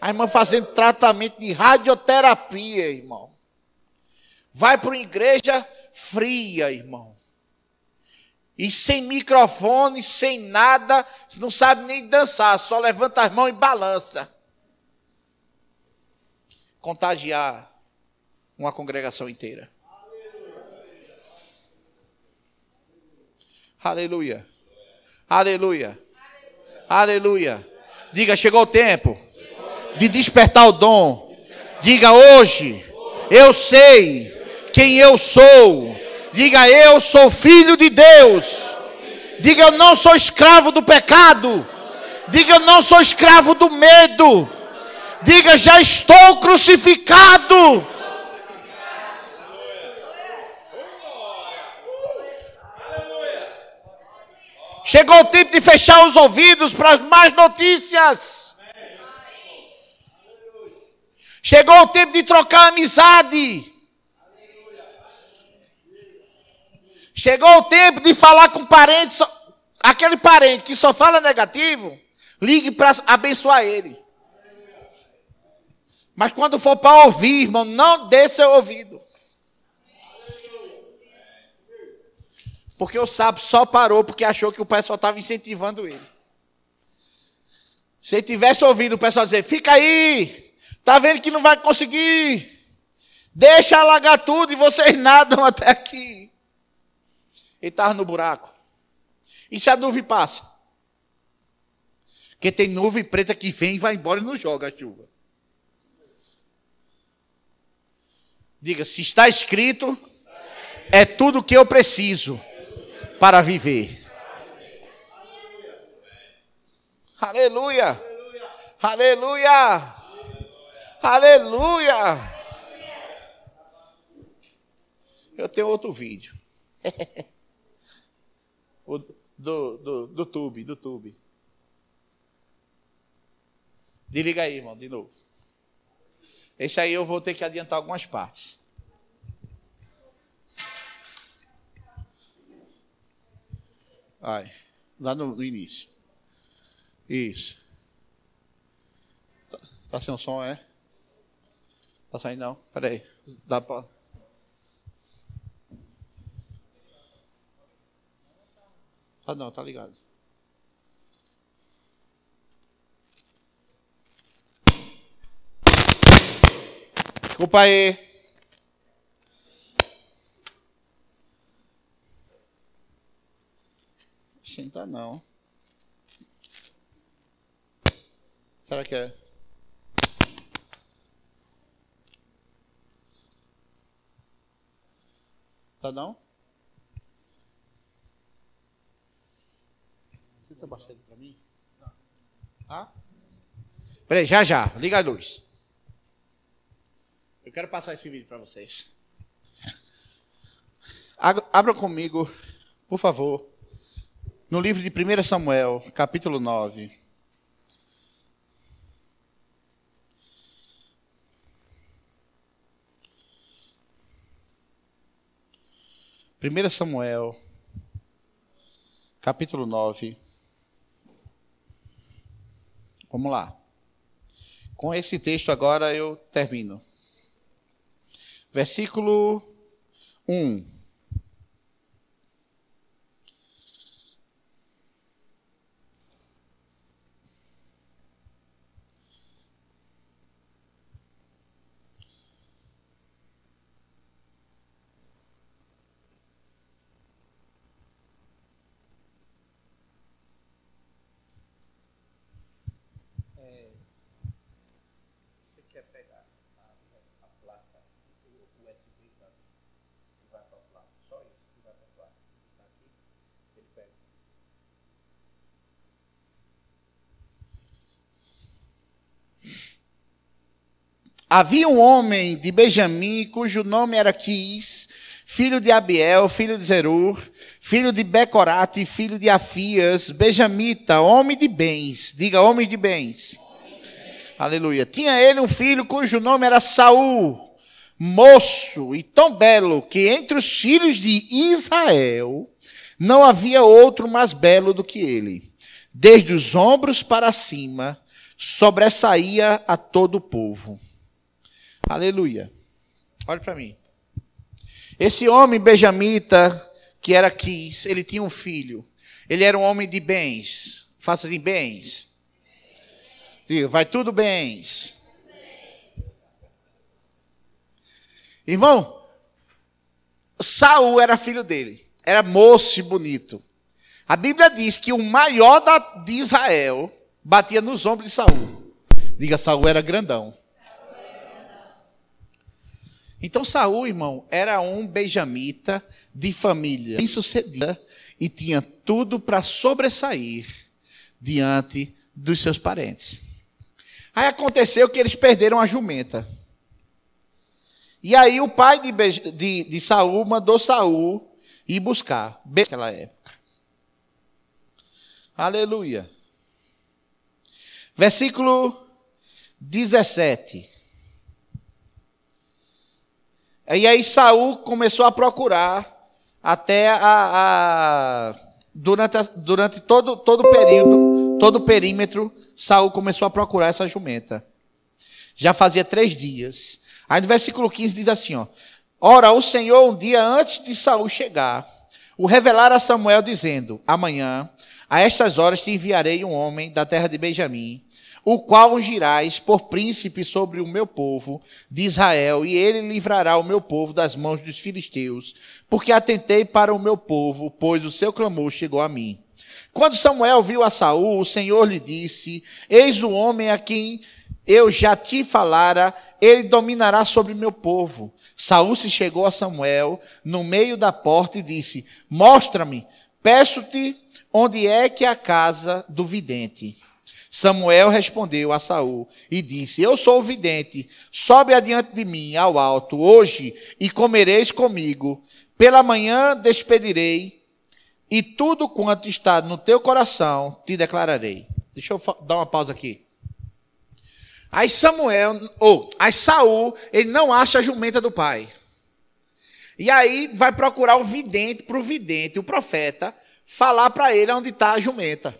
A irmã fazendo tratamento de radioterapia, irmão. Vai para uma igreja fria, irmão. E sem microfone, sem nada, não sabe nem dançar, só levanta as mãos e balança. Contagiar uma congregação inteira. Aleluia. Aleluia. Aleluia. Diga, chegou o tempo de despertar o dom. Diga hoje, eu sei quem eu sou. Diga eu sou filho de Deus. Diga eu não sou escravo do pecado. Diga eu não sou escravo do medo. Diga já estou crucificado. Chegou o tempo de fechar os ouvidos para as más notícias. Chegou o tempo de trocar amizade. Chegou o tempo de falar com parentes, aquele parente que só fala negativo, ligue para abençoar ele. Mas quando for para ouvir, irmão, não dê seu ouvido. Porque o sábio só parou porque achou que o pessoal estava incentivando ele. Se ele tivesse ouvido o pessoal dizer, fica aí, tá vendo que não vai conseguir, deixa alagar tudo e vocês [laughs] nadam até aqui. Ele estava no buraco. E se a nuvem passa? Porque tem nuvem preta que vem e vai embora e não joga a chuva. Diga, se está escrito, é tudo o que eu preciso para viver. Aleluia! Aleluia! Aleluia! Eu tenho outro vídeo. [laughs] do, do, do tube, do tube. Desliga aí, irmão, de novo. Esse aí eu vou ter que adiantar algumas partes. Ai, lá no, no início. Isso. Tá, tá sem som, é? Tá saindo não? Peraí. Dá pra... Ah não, tá ligado. Desculpa aí. Senta não. Será que é? Tá não? Você tá baixando para mim? Ah? Peraí, já já. Liga a luz. Eu quero passar esse vídeo para vocês. Abra comigo, por favor, no livro de 1 Samuel, capítulo 9. Primeira Samuel, capítulo 9. Vamos lá. Com esse texto agora eu termino versículo 1. Havia um homem de Benjamim, cujo nome era Quis, filho de Abiel, filho de Zerur, filho de Becorate, filho de Afias, Benjamita, homem de bens. Diga, homem de bens. Aleluia. Tinha ele um filho cujo nome era Saul, moço e tão belo que entre os filhos de Israel não havia outro mais belo do que ele. Desde os ombros para cima, sobressaía a todo o povo. Aleluia. Olhe para mim. Esse homem benjamita, que era Quis, ele tinha um filho. Ele era um homem de bens. Faça de bens. Diga, vai tudo bens. Irmão, Saul era filho dele. Era moço e bonito. A Bíblia diz que o maior de Israel batia nos ombros de Saul. Diga, Saul era grandão. Então Saul, irmão, era um benjamita de família bem-sucedida e tinha tudo para sobressair diante dos seus parentes. Aí aconteceu que eles perderam a jumenta. E aí o pai de, de, de Saul mandou Saul ir buscar naquela época. Aleluia. Versículo 17. E aí Saul começou a procurar até a, a durante, a, durante todo, todo o período, todo o perímetro, Saul começou a procurar essa jumenta. Já fazia três dias. Aí no versículo 15 diz assim: ó, Ora, o Senhor, um dia antes de Saul chegar, o revelara a Samuel, dizendo: Amanhã, a estas horas te enviarei um homem da terra de Benjamim, o qual ungirás por príncipe sobre o meu povo de Israel, e ele livrará o meu povo das mãos dos filisteus, porque atentei para o meu povo, pois o seu clamor chegou a mim. Quando Samuel viu a Saul, o Senhor lhe disse: Eis o homem a quem eu já te falara, ele dominará sobre meu povo. Saul se chegou a Samuel no meio da porta e disse: Mostra-me, peço-te onde é que é a casa do vidente. Samuel respondeu a Saul e disse: Eu sou o vidente, sobe adiante de mim ao alto hoje e comereis comigo. Pela manhã despedirei e tudo quanto está no teu coração te declararei. Deixa eu dar uma pausa aqui. Aí Samuel, ou aí Saul, ele não acha a jumenta do pai. E aí vai procurar o vidente, para o vidente, o profeta, falar para ele onde está a jumenta.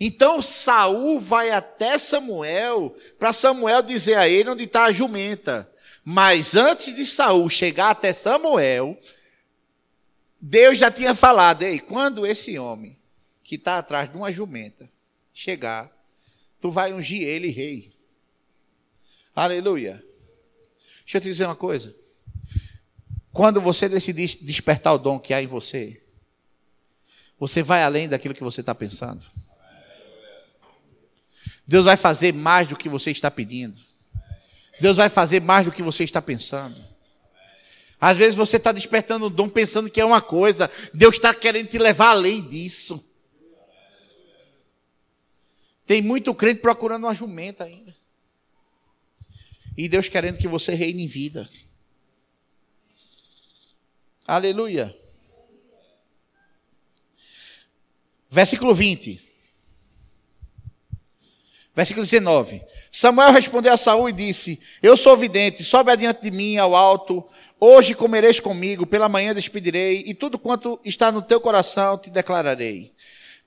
Então Saul vai até Samuel para Samuel dizer a ele onde está a jumenta. Mas antes de Saul chegar até Samuel, Deus já tinha falado: Ei, quando esse homem que está atrás de uma jumenta chegar, tu vai ungir ele rei. Aleluia. Deixa eu te dizer uma coisa. Quando você decidir despertar o dom que há em você, você vai além daquilo que você está pensando. Deus vai fazer mais do que você está pedindo. Deus vai fazer mais do que você está pensando. Às vezes você está despertando o dom pensando que é uma coisa, Deus está querendo te levar além disso. Tem muito crente procurando uma jumenta ainda. E Deus querendo que você reine em vida. Aleluia. Versículo 20. Versículo 19. Samuel respondeu a Saul e disse: Eu sou vidente, sobe adiante de mim ao alto. Hoje comereis comigo, pela manhã despedirei, e tudo quanto está no teu coração te declararei.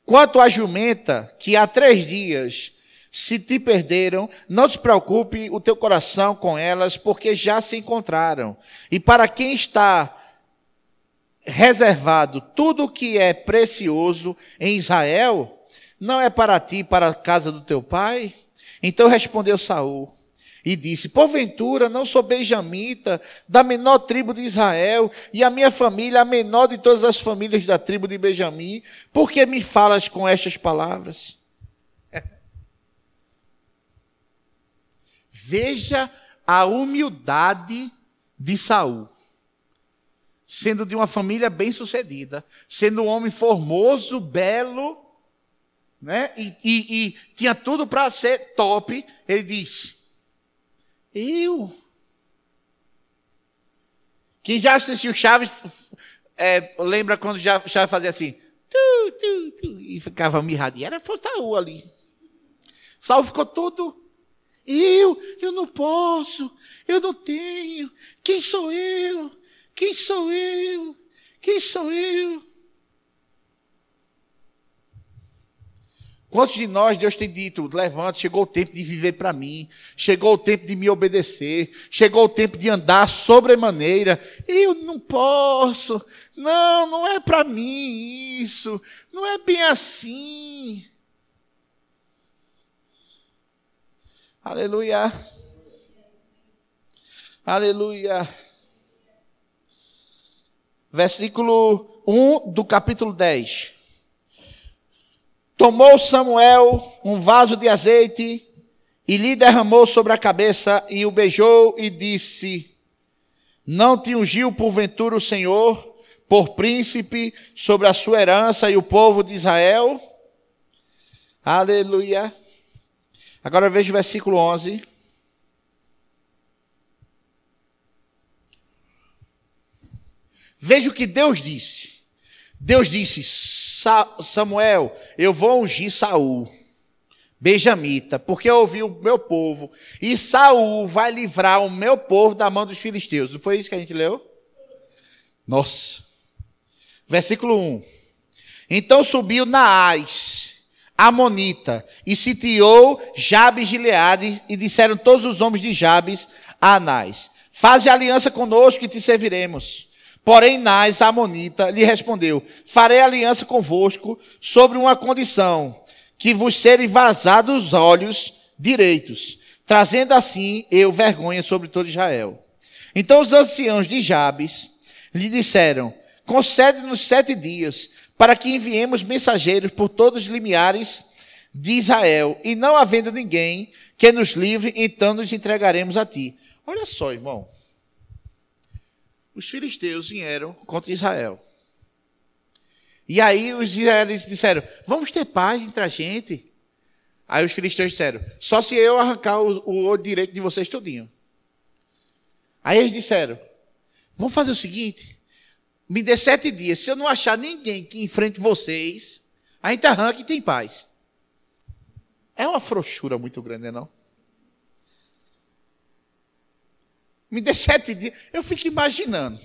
Quanto à jumenta, que há três dias se te perderam, não te preocupe o teu coração com elas, porque já se encontraram. E para quem está reservado tudo o que é precioso em Israel, não é para ti, para a casa do teu pai? Então respondeu Saul e disse: Porventura não sou benjamita, da menor tribo de Israel, e a minha família a menor de todas as famílias da tribo de Benjamim, por que me falas com estas palavras? Veja a humildade de Saul. Sendo de uma família bem-sucedida, sendo um homem formoso, belo, né? E, e, e tinha tudo para ser top. Ele disse: Eu. Quem já assistiu Chaves, é, lembra quando já Chaves fazia assim, tu, tu, tu, e ficava mirradinho. Era Fortaú ali. Saul ficou todo. Eu, eu não posso, eu não tenho. Quem sou eu? Quem sou eu? Quem sou eu? Quantos de nós Deus tem dito, levante, chegou o tempo de viver para mim, chegou o tempo de me obedecer, chegou o tempo de andar sobremaneira. Eu não posso, não, não é para mim isso, não é bem assim. Aleluia. Aleluia. Versículo 1 do capítulo 10. Tomou Samuel um vaso de azeite e lhe derramou sobre a cabeça e o beijou e disse: Não te ungiu porventura o Senhor por príncipe sobre a sua herança e o povo de Israel? Aleluia. Agora veja o versículo 11. Veja o que Deus disse. Deus disse: Samuel, eu vou ungir Saul, benjamita, porque eu ouvi o meu povo, e Saul vai livrar o meu povo da mão dos filisteus. Não foi isso que a gente leu? Nossa. Versículo 1. Então subiu Naás, Amonita, e sitiou Jabes Gileade, e disseram todos os homens de Jabes a Anás: Faze aliança conosco e te serviremos. Porém, a Amonita, lhe respondeu: Farei aliança convosco sobre uma condição, que vos serem vazados os olhos direitos, trazendo assim eu vergonha sobre todo Israel. Então os anciãos de Jabes lhe disseram: Concede-nos sete dias, para que enviemos mensageiros por todos os limiares de Israel, e não havendo ninguém que nos livre, então nos entregaremos a ti. Olha só, irmão os filisteus vieram contra Israel. E aí os israelitas disseram: Vamos ter paz entre a gente. Aí os filisteus disseram: Só se eu arrancar o, o direito de vocês tudinho. Aí eles disseram: Vamos fazer o seguinte: me dê sete dias. Se eu não achar ninguém que enfrente vocês, a gente arranca e tem paz. É uma frouxura muito grande, não? Me dê sete dias. Eu fico imaginando.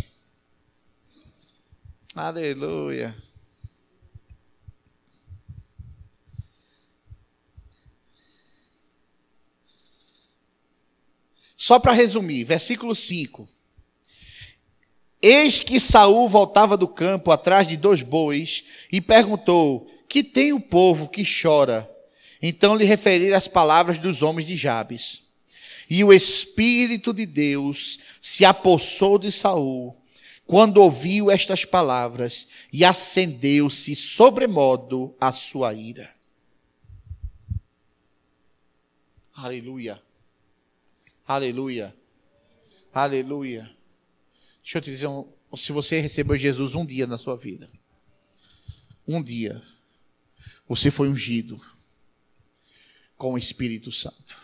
Aleluia. Só para resumir, versículo 5. Eis que Saul voltava do campo atrás de dois bois e perguntou: Que tem o povo que chora? Então lhe referiram as palavras dos homens de Jabes. E o Espírito de Deus se apossou de Saul quando ouviu estas palavras e acendeu-se sobremodo a sua ira. Aleluia. Aleluia. Aleluia. Deixa eu te dizer, se você recebeu Jesus um dia na sua vida, um dia, você foi ungido com o Espírito Santo.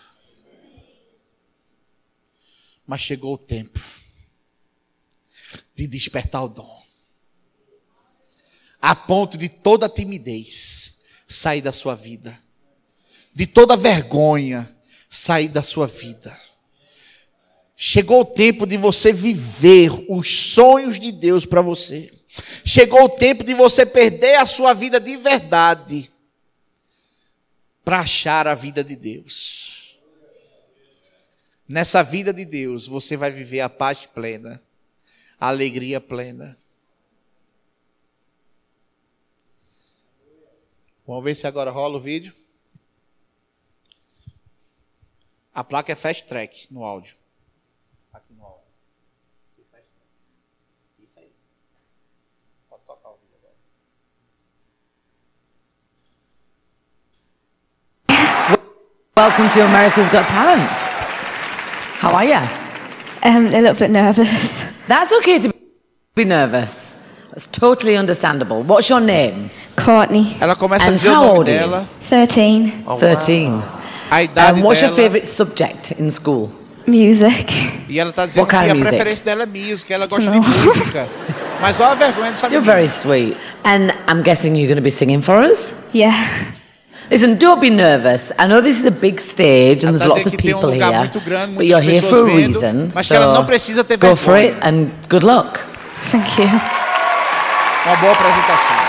Mas chegou o tempo de despertar o dom. A ponto de toda timidez sair da sua vida. De toda vergonha sair da sua vida. Chegou o tempo de você viver os sonhos de Deus para você. Chegou o tempo de você perder a sua vida de verdade para achar a vida de Deus. Nessa vida de Deus, você vai viver a paz plena, a alegria plena. Vamos ver se agora rola o vídeo. A placa é fast track no áudio. Aqui no áudio. Isso aí. Pode tocar o vídeo agora. Welcome to America's Got Talent. How are you? Um, a little bit nervous. That's okay to be nervous. That's totally understandable. What's your name? Courtney. Ela começa And dizer o how nome old are you? dela. 13. Oh, 13. wow. A idade And what's your dela. favorite subject in school? Music. E ela está dizendo What kind of a music? preferência dela é música, ela gosta Não. música. Mas olha a vergonha dessa You're menina. very sweet. And I'm guessing you're going to be singing for us? Yeah. Listen, don't be nervous. I know this is a big stage and there's lots of que tem um people here. muito grande, But you're here for a pessoas vendo, reason. mas que ela não precisa ter go for it and good luck. Thank you. Uma boa apresentação.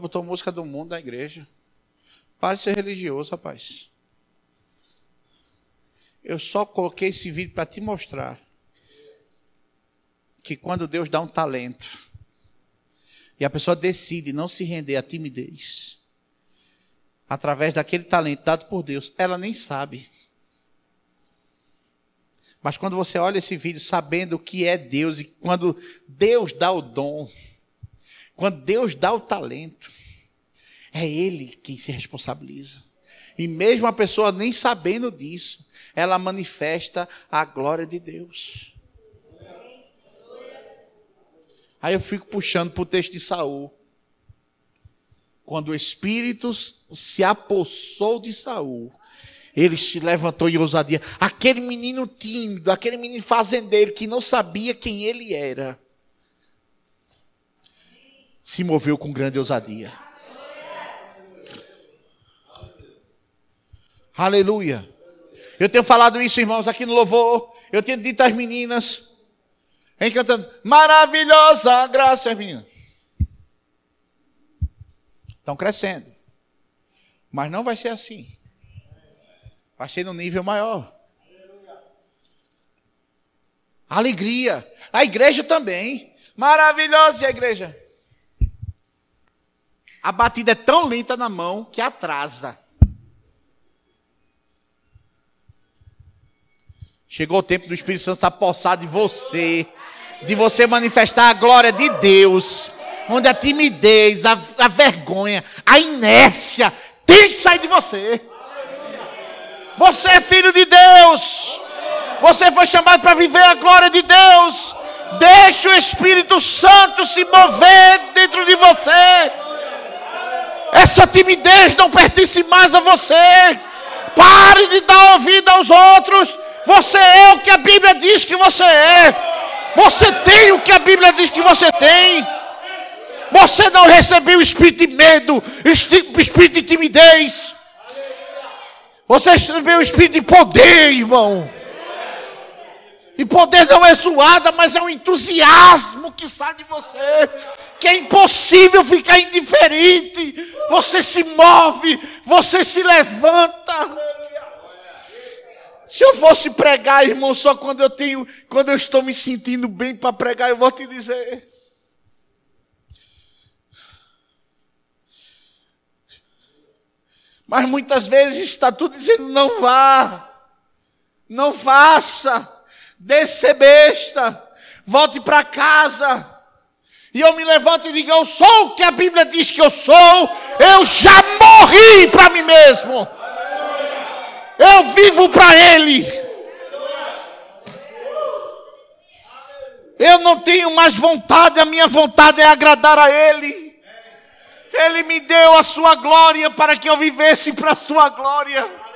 Botou música do mundo na igreja. Pare de ser religioso, rapaz. Eu só coloquei esse vídeo para te mostrar que quando Deus dá um talento e a pessoa decide não se render à timidez, através daquele talento dado por Deus, ela nem sabe. Mas quando você olha esse vídeo sabendo o que é Deus e quando Deus dá o dom, quando Deus dá o talento, é Ele quem se responsabiliza. E mesmo a pessoa nem sabendo disso, ela manifesta a glória de Deus. Aí eu fico puxando para o texto de Saul. Quando o Espírito se apossou de Saul, ele se levantou em ousadia. Aquele menino tímido, aquele menino fazendeiro que não sabia quem ele era, se moveu com grande ousadia. Aleluia. Eu tenho falado isso, irmãos, aqui no louvor. Eu tenho dito às meninas, encantando, maravilhosa graça, meninas. Estão crescendo. Mas não vai ser assim. Vai ser no nível maior. Alegria. A igreja também. Maravilhosa a igreja. A batida é tão lenta na mão que atrasa. Chegou o tempo do Espírito Santo estar possado em você, de você manifestar a glória de Deus, onde a timidez, a, a vergonha, a inércia tem que sair de você. Você é filho de Deus. Você foi chamado para viver a glória de Deus. Deixe o Espírito Santo se mover dentro de você. Essa timidez não pertence mais a você. Pare de dar ouvido aos outros você é o que a Bíblia diz que você é. Você tem o que a Bíblia diz que você tem. Você não recebeu o espírito de medo, espírito de timidez. Você recebeu o espírito de poder, irmão. E poder não é zoada, mas é um entusiasmo que sai de você. Que é impossível ficar indiferente. Você se move, você se levanta. Se eu fosse pregar, irmão, só quando eu tenho, quando eu estou me sentindo bem para pregar, eu vou te dizer. Mas muitas vezes está tudo dizendo: não vá, não faça, desça besta, volte para casa. E eu me levanto e digo: eu sou o que a Bíblia diz que eu sou, eu já morri para mim mesmo. Eu vivo para Ele. Eu não tenho mais vontade, a minha vontade é agradar a Ele. Ele me deu a sua glória para que eu vivesse para a sua glória.